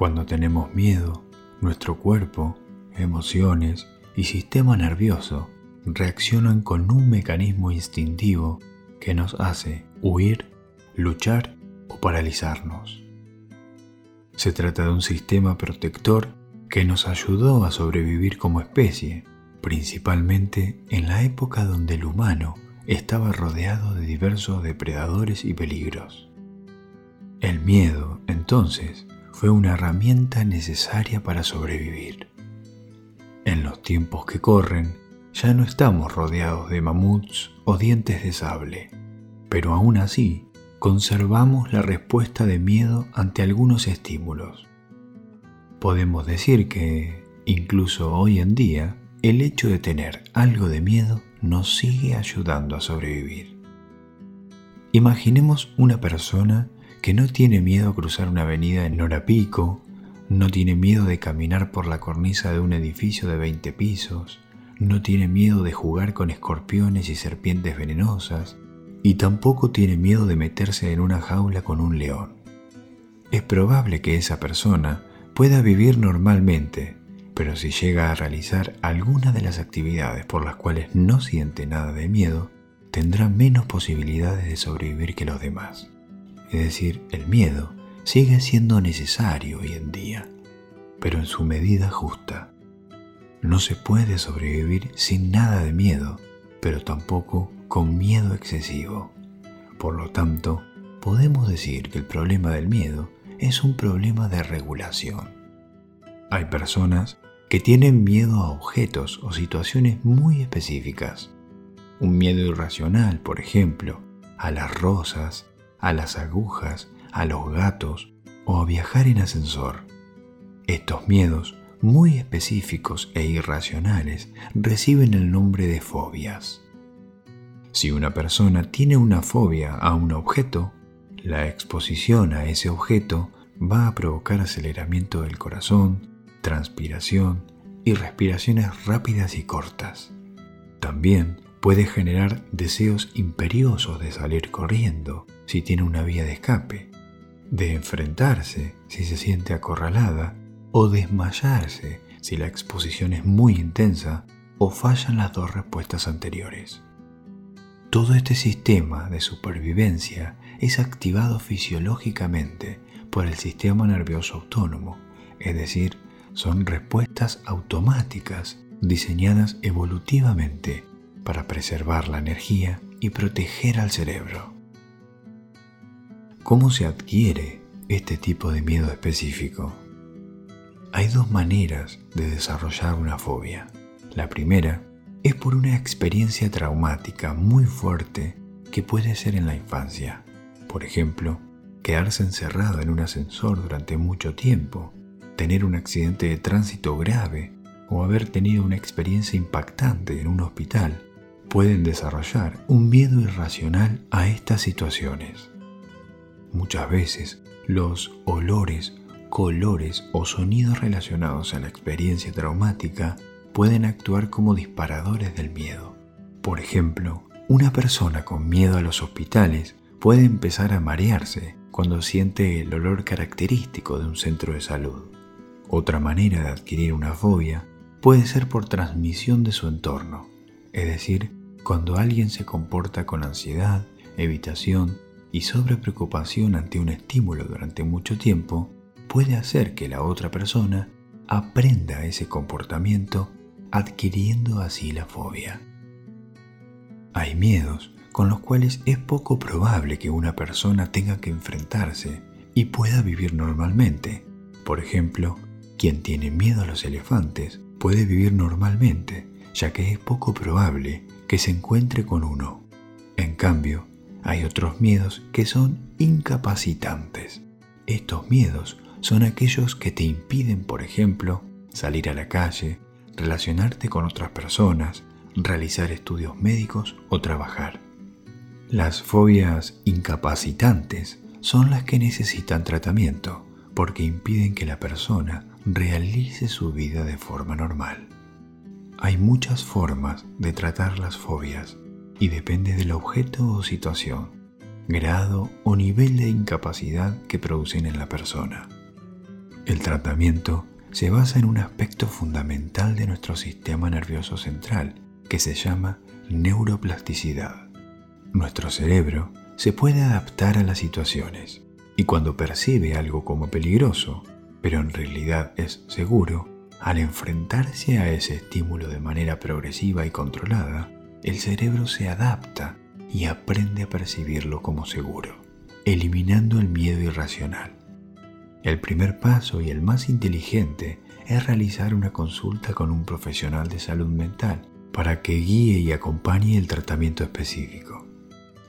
Cuando tenemos miedo, nuestro cuerpo, emociones y sistema nervioso reaccionan con un mecanismo instintivo que nos hace huir, luchar o paralizarnos. Se trata de un sistema protector que nos ayudó a sobrevivir como especie, principalmente en la época donde el humano estaba rodeado de diversos depredadores y peligros. El miedo, entonces, fue una herramienta necesaria para sobrevivir. En los tiempos que corren, ya no estamos rodeados de mamuts o dientes de sable, pero aún así conservamos la respuesta de miedo ante algunos estímulos. Podemos decir que, incluso hoy en día, el hecho de tener algo de miedo nos sigue ayudando a sobrevivir. Imaginemos una persona que no tiene miedo a cruzar una avenida en hora pico, no tiene miedo de caminar por la cornisa de un edificio de 20 pisos, no tiene miedo de jugar con escorpiones y serpientes venenosas, y tampoco tiene miedo de meterse en una jaula con un león. Es probable que esa persona pueda vivir normalmente, pero si llega a realizar alguna de las actividades por las cuales no siente nada de miedo, tendrá menos posibilidades de sobrevivir que los demás. Es decir, el miedo sigue siendo necesario hoy en día, pero en su medida justa. No se puede sobrevivir sin nada de miedo, pero tampoco con miedo excesivo. Por lo tanto, podemos decir que el problema del miedo es un problema de regulación. Hay personas que tienen miedo a objetos o situaciones muy específicas. Un miedo irracional, por ejemplo, a las rosas, a las agujas, a los gatos o a viajar en ascensor. Estos miedos, muy específicos e irracionales, reciben el nombre de fobias. Si una persona tiene una fobia a un objeto, la exposición a ese objeto va a provocar aceleramiento del corazón, transpiración y respiraciones rápidas y cortas. También puede generar deseos imperiosos de salir corriendo si tiene una vía de escape, de enfrentarse si se siente acorralada o desmayarse si la exposición es muy intensa o fallan las dos respuestas anteriores. Todo este sistema de supervivencia es activado fisiológicamente por el sistema nervioso autónomo, es decir, son respuestas automáticas diseñadas evolutivamente para preservar la energía y proteger al cerebro. ¿Cómo se adquiere este tipo de miedo específico? Hay dos maneras de desarrollar una fobia. La primera es por una experiencia traumática muy fuerte que puede ser en la infancia. Por ejemplo, quedarse encerrado en un ascensor durante mucho tiempo, tener un accidente de tránsito grave o haber tenido una experiencia impactante en un hospital pueden desarrollar un miedo irracional a estas situaciones. Muchas veces los olores, colores o sonidos relacionados a la experiencia traumática pueden actuar como disparadores del miedo. Por ejemplo, una persona con miedo a los hospitales puede empezar a marearse cuando siente el olor característico de un centro de salud. Otra manera de adquirir una fobia puede ser por transmisión de su entorno, es decir, cuando alguien se comporta con ansiedad, evitación y sobrepreocupación ante un estímulo durante mucho tiempo, puede hacer que la otra persona aprenda ese comportamiento adquiriendo así la fobia. Hay miedos con los cuales es poco probable que una persona tenga que enfrentarse y pueda vivir normalmente. Por ejemplo, quien tiene miedo a los elefantes puede vivir normalmente, ya que es poco probable que se encuentre con uno. En cambio, hay otros miedos que son incapacitantes. Estos miedos son aquellos que te impiden, por ejemplo, salir a la calle, relacionarte con otras personas, realizar estudios médicos o trabajar. Las fobias incapacitantes son las que necesitan tratamiento porque impiden que la persona realice su vida de forma normal. Hay muchas formas de tratar las fobias y depende del objeto o situación, grado o nivel de incapacidad que producen en la persona. El tratamiento se basa en un aspecto fundamental de nuestro sistema nervioso central, que se llama neuroplasticidad. Nuestro cerebro se puede adaptar a las situaciones y cuando percibe algo como peligroso, pero en realidad es seguro, al enfrentarse a ese estímulo de manera progresiva y controlada, el cerebro se adapta y aprende a percibirlo como seguro, eliminando el miedo irracional. El primer paso y el más inteligente es realizar una consulta con un profesional de salud mental para que guíe y acompañe el tratamiento específico.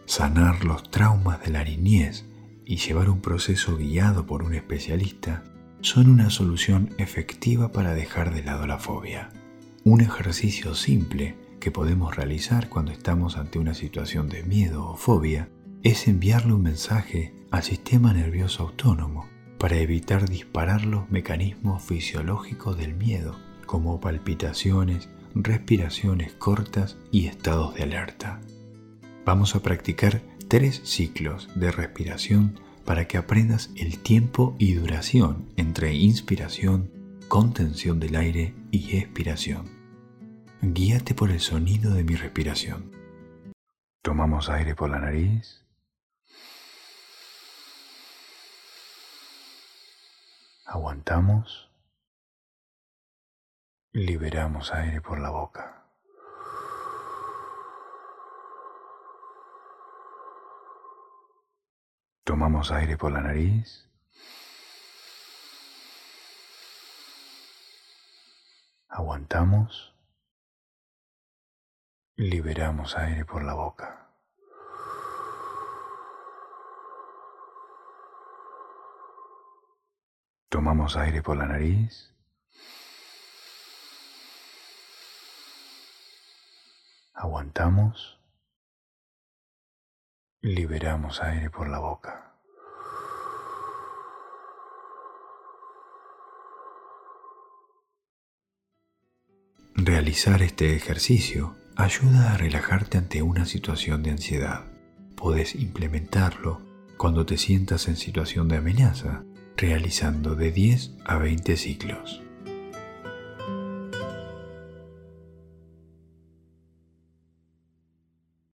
Sanar los traumas de la niñez y llevar un proceso guiado por un especialista son una solución efectiva para dejar de lado la fobia. Un ejercicio simple que podemos realizar cuando estamos ante una situación de miedo o fobia es enviarle un mensaje al sistema nervioso autónomo para evitar disparar los mecanismos fisiológicos del miedo, como palpitaciones, respiraciones cortas y estados de alerta. Vamos a practicar tres ciclos de respiración para que aprendas el tiempo y duración entre inspiración, contención del aire y expiración guíate por el sonido de mi respiración. Tomamos aire por la nariz. Aguantamos. Liberamos aire por la boca. Tomamos aire por la nariz. Aguantamos. Liberamos aire por la boca. Tomamos aire por la nariz. Aguantamos. Liberamos aire por la boca. Realizar este ejercicio ayuda a relajarte ante una situación de ansiedad. Puedes implementarlo cuando te sientas en situación de amenaza, realizando de 10 a 20 ciclos.